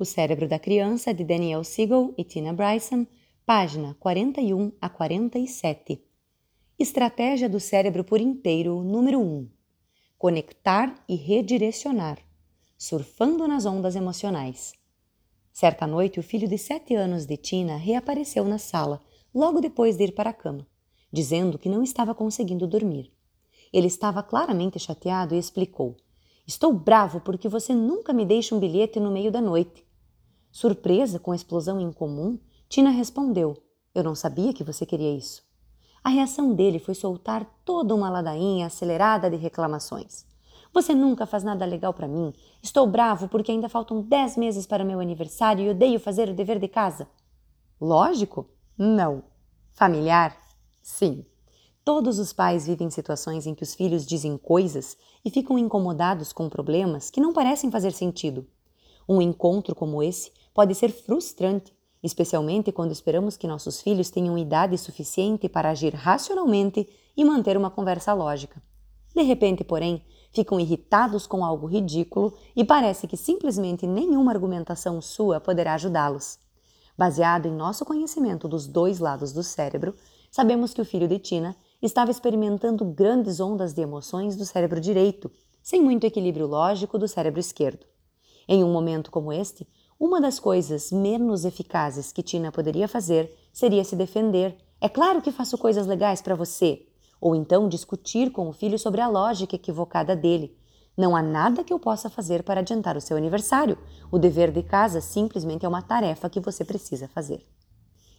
O Cérebro da Criança, de Daniel Siegel e Tina Bryson, página 41 a 47. Estratégia do cérebro por inteiro, número 1. Conectar e redirecionar, surfando nas ondas emocionais. Certa noite, o filho de sete anos de Tina reapareceu na sala, logo depois de ir para a cama, dizendo que não estava conseguindo dormir. Ele estava claramente chateado e explicou: Estou bravo porque você nunca me deixa um bilhete no meio da noite. Surpresa com a explosão incomum, Tina respondeu: Eu não sabia que você queria isso. A reação dele foi soltar toda uma ladainha acelerada de reclamações. Você nunca faz nada legal para mim. Estou bravo porque ainda faltam dez meses para meu aniversário e odeio fazer o dever de casa. Lógico? Não. Familiar? Sim. Todos os pais vivem situações em que os filhos dizem coisas e ficam incomodados com problemas que não parecem fazer sentido. Um encontro como esse pode ser frustrante especialmente quando esperamos que nossos filhos tenham idade suficiente para agir racionalmente e manter uma conversa lógica. De repente, porém, ficam irritados com algo ridículo e parece que simplesmente nenhuma argumentação sua poderá ajudá-los. Baseado em nosso conhecimento dos dois lados do cérebro, sabemos que o filho de Tina estava experimentando grandes ondas de emoções do cérebro direito, sem muito equilíbrio lógico do cérebro esquerdo. Em um momento como este, uma das coisas menos eficazes que Tina poderia fazer seria se defender. É claro que faço coisas legais para você. Ou então discutir com o filho sobre a lógica equivocada dele. Não há nada que eu possa fazer para adiantar o seu aniversário. O dever de casa simplesmente é uma tarefa que você precisa fazer.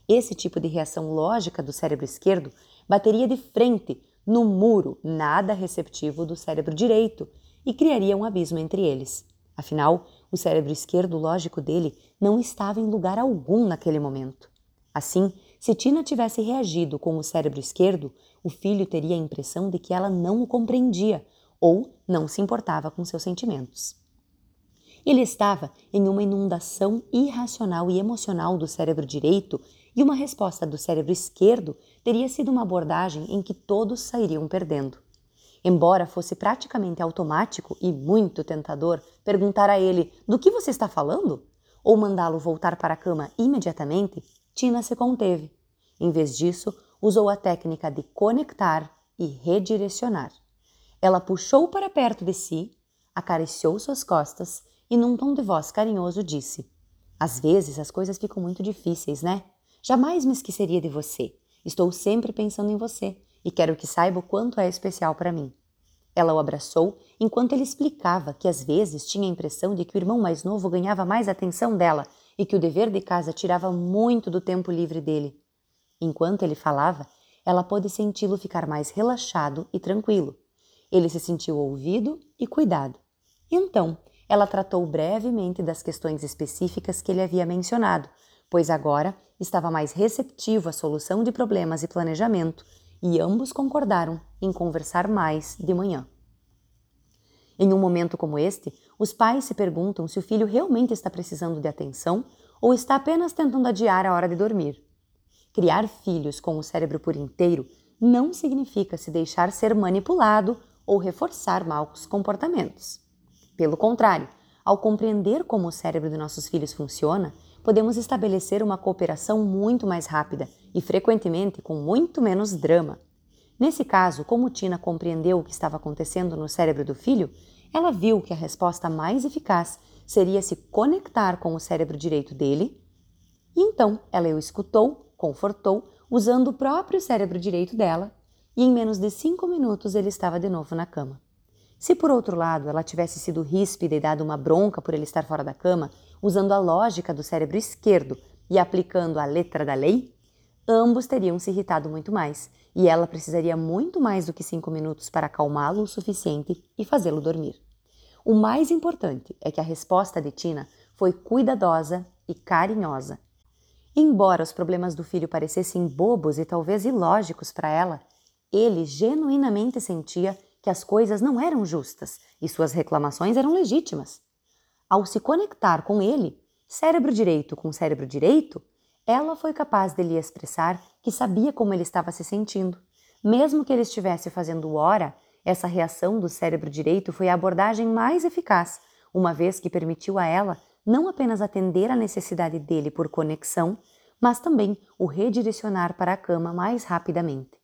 Esse tipo de reação lógica do cérebro esquerdo bateria de frente no muro nada receptivo do cérebro direito e criaria um abismo entre eles. Afinal, o cérebro esquerdo lógico dele não estava em lugar algum naquele momento. Assim, se Tina tivesse reagido com o cérebro esquerdo, o filho teria a impressão de que ela não o compreendia ou não se importava com seus sentimentos. Ele estava em uma inundação irracional e emocional do cérebro direito e uma resposta do cérebro esquerdo teria sido uma abordagem em que todos sairiam perdendo. Embora fosse praticamente automático e muito tentador perguntar a ele do que você está falando ou mandá-lo voltar para a cama imediatamente, Tina se conteve. Em vez disso, usou a técnica de conectar e redirecionar. Ela puxou para perto de si, acariciou suas costas e, num tom de voz carinhoso, disse: Às vezes as coisas ficam muito difíceis, né? Jamais me esqueceria de você. Estou sempre pensando em você e quero que saiba o quanto é especial para mim. Ela o abraçou enquanto ele explicava que às vezes tinha a impressão de que o irmão mais novo ganhava mais atenção dela e que o dever de casa tirava muito do tempo livre dele. Enquanto ele falava, ela pôde senti-lo ficar mais relaxado e tranquilo. Ele se sentiu ouvido e cuidado. Então, ela tratou brevemente das questões específicas que ele havia mencionado, pois agora estava mais receptivo à solução de problemas e planejamento e ambos concordaram em conversar mais de manhã. Em um momento como este, os pais se perguntam se o filho realmente está precisando de atenção ou está apenas tentando adiar a hora de dormir. Criar filhos com o cérebro por inteiro não significa se deixar ser manipulado ou reforçar maus comportamentos. Pelo contrário, ao compreender como o cérebro de nossos filhos funciona, podemos estabelecer uma cooperação muito mais rápida e frequentemente com muito menos drama. Nesse caso, como Tina compreendeu o que estava acontecendo no cérebro do filho, ela viu que a resposta mais eficaz seria se conectar com o cérebro direito dele, e então ela o escutou, confortou, usando o próprio cérebro direito dela, e em menos de cinco minutos ele estava de novo na cama. Se por outro lado ela tivesse sido ríspida e dado uma bronca por ele estar fora da cama, usando a lógica do cérebro esquerdo e aplicando a letra da lei, ambos teriam se irritado muito mais e ela precisaria muito mais do que cinco minutos para acalmá-lo o suficiente e fazê-lo dormir. O mais importante é que a resposta de Tina foi cuidadosa e carinhosa. Embora os problemas do filho parecessem bobos e talvez ilógicos para ela, ele genuinamente sentia que as coisas não eram justas e suas reclamações eram legítimas. Ao se conectar com ele, cérebro direito com cérebro direito, ela foi capaz de lhe expressar que sabia como ele estava se sentindo. Mesmo que ele estivesse fazendo hora, essa reação do cérebro direito foi a abordagem mais eficaz, uma vez que permitiu a ela não apenas atender a necessidade dele por conexão, mas também o redirecionar para a cama mais rapidamente.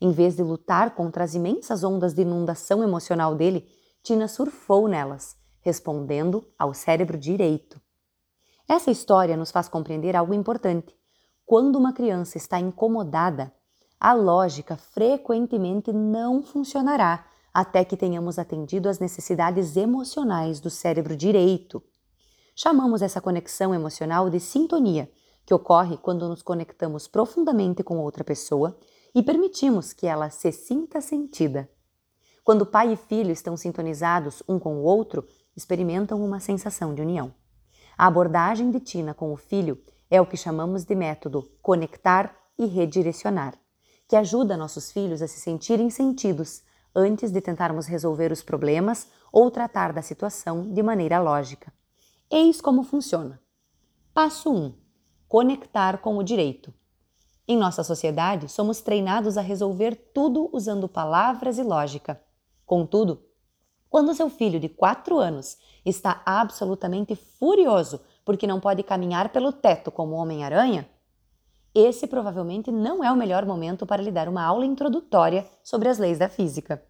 Em vez de lutar contra as imensas ondas de inundação emocional dele, Tina surfou nelas, respondendo ao cérebro direito. Essa história nos faz compreender algo importante. Quando uma criança está incomodada, a lógica frequentemente não funcionará até que tenhamos atendido às necessidades emocionais do cérebro direito. Chamamos essa conexão emocional de sintonia, que ocorre quando nos conectamos profundamente com outra pessoa e permitimos que ela se sinta sentida. Quando pai e filho estão sintonizados um com o outro, experimentam uma sensação de união. A abordagem de Tina com o filho é o que chamamos de método conectar e redirecionar, que ajuda nossos filhos a se sentirem sentidos antes de tentarmos resolver os problemas ou tratar da situação de maneira lógica. Eis como funciona. Passo 1: Conectar com o direito. Em nossa sociedade, somos treinados a resolver tudo usando palavras e lógica. Contudo, quando seu filho de 4 anos está absolutamente furioso porque não pode caminhar pelo teto como Homem-Aranha, esse provavelmente não é o melhor momento para lhe dar uma aula introdutória sobre as leis da física.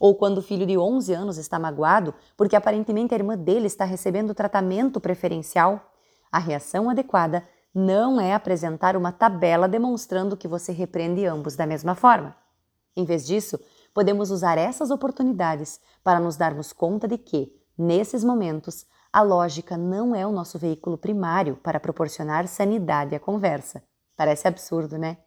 Ou quando o filho de 11 anos está magoado porque aparentemente a irmã dele está recebendo tratamento preferencial, a reação adequada não é apresentar uma tabela demonstrando que você repreende ambos da mesma forma. Em vez disso, podemos usar essas oportunidades para nos darmos conta de que, nesses momentos, a lógica não é o nosso veículo primário para proporcionar sanidade à conversa. Parece absurdo, né?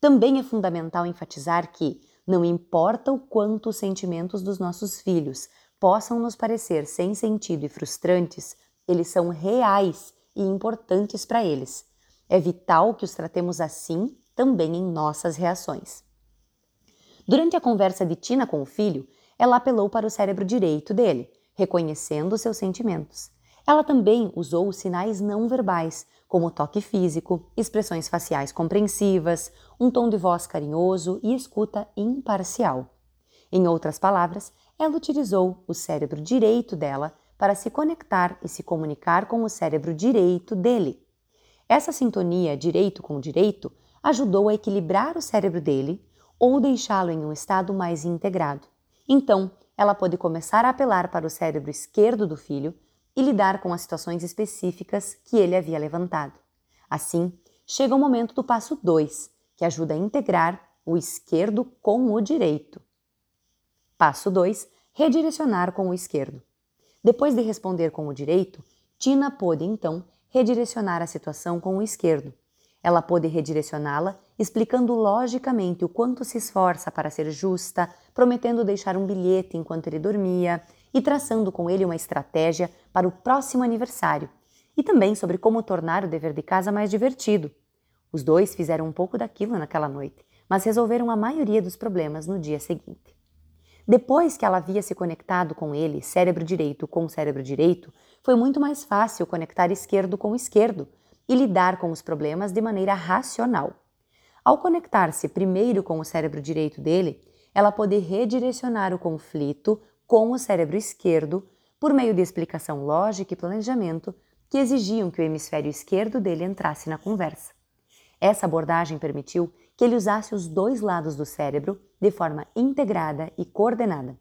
Também é fundamental enfatizar que, não importa o quanto os sentimentos dos nossos filhos possam nos parecer sem sentido e frustrantes, eles são reais e importantes para eles. É vital que os tratemos assim também em nossas reações. Durante a conversa de Tina com o filho, ela apelou para o cérebro direito dele, reconhecendo seus sentimentos. Ela também usou sinais não verbais, como toque físico, expressões faciais compreensivas, um tom de voz carinhoso e escuta imparcial. Em outras palavras, ela utilizou o cérebro direito dela para se conectar e se comunicar com o cérebro direito dele. Essa sintonia direito com direito ajudou a equilibrar o cérebro dele ou deixá-lo em um estado mais integrado. Então, ela pôde começar a apelar para o cérebro esquerdo do filho e lidar com as situações específicas que ele havia levantado. Assim, chega o momento do passo 2, que ajuda a integrar o esquerdo com o direito. Passo 2: redirecionar com o esquerdo. Depois de responder com o direito, Tina pôde então redirecionar a situação com o esquerdo. Ela pôde redirecioná-la explicando logicamente o quanto se esforça para ser justa, prometendo deixar um bilhete enquanto ele dormia e traçando com ele uma estratégia para o próximo aniversário, e também sobre como tornar o dever de casa mais divertido. Os dois fizeram um pouco daquilo naquela noite, mas resolveram a maioria dos problemas no dia seguinte. Depois que ela havia se conectado com ele, cérebro direito com cérebro direito, foi muito mais fácil conectar esquerdo com esquerdo e lidar com os problemas de maneira racional. Ao conectar-se primeiro com o cérebro direito dele, ela pôde redirecionar o conflito com o cérebro esquerdo por meio de explicação lógica e planejamento que exigiam que o hemisfério esquerdo dele entrasse na conversa. Essa abordagem permitiu que ele usasse os dois lados do cérebro de forma integrada e coordenada.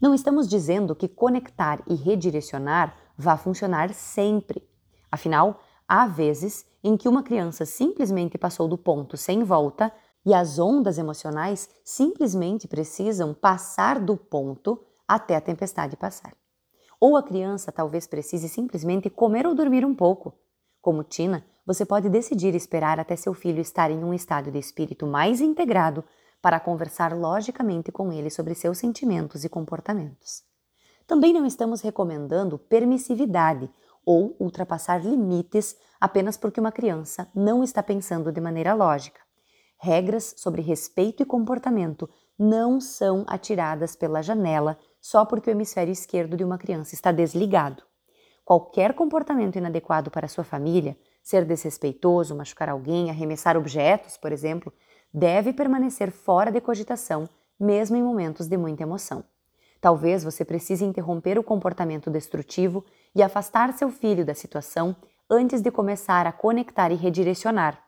Não estamos dizendo que conectar e redirecionar vá funcionar sempre. Afinal, há vezes em que uma criança simplesmente passou do ponto sem volta e as ondas emocionais simplesmente precisam passar do ponto até a tempestade passar. Ou a criança talvez precise simplesmente comer ou dormir um pouco. Como Tina, você pode decidir esperar até seu filho estar em um estado de espírito mais integrado para conversar logicamente com ele sobre seus sentimentos e comportamentos. Também não estamos recomendando permissividade ou ultrapassar limites apenas porque uma criança não está pensando de maneira lógica. Regras sobre respeito e comportamento não são atiradas pela janela só porque o hemisfério esquerdo de uma criança está desligado. Qualquer comportamento inadequado para sua família ser desrespeitoso, machucar alguém, arremessar objetos, por exemplo, deve permanecer fora de cogitação, mesmo em momentos de muita emoção. Talvez você precise interromper o comportamento destrutivo e afastar seu filho da situação antes de começar a conectar e redirecionar.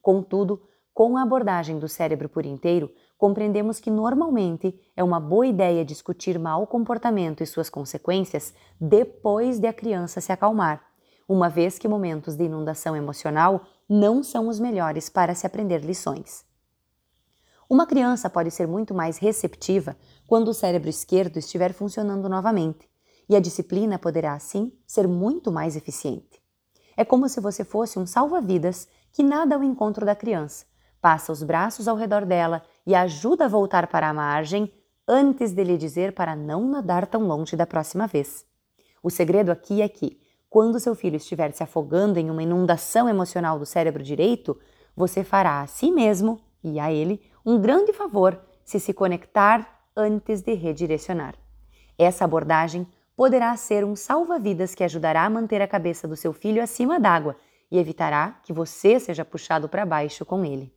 Contudo, com a abordagem do cérebro por inteiro, compreendemos que normalmente é uma boa ideia discutir mau comportamento e suas consequências depois de a criança se acalmar, uma vez que momentos de inundação emocional não são os melhores para se aprender lições. Uma criança pode ser muito mais receptiva quando o cérebro esquerdo estiver funcionando novamente, e a disciplina poderá, assim, ser muito mais eficiente. É como se você fosse um salva-vidas que nada ao encontro da criança, passa os braços ao redor dela e ajuda a voltar para a margem antes de lhe dizer para não nadar tão longe da próxima vez. O segredo aqui é que, quando seu filho estiver se afogando em uma inundação emocional do cérebro direito, você fará a si mesmo e a ele um grande favor se se conectar antes de redirecionar. Essa abordagem poderá ser um salva-vidas que ajudará a manter a cabeça do seu filho acima d'água e evitará que você seja puxado para baixo com ele.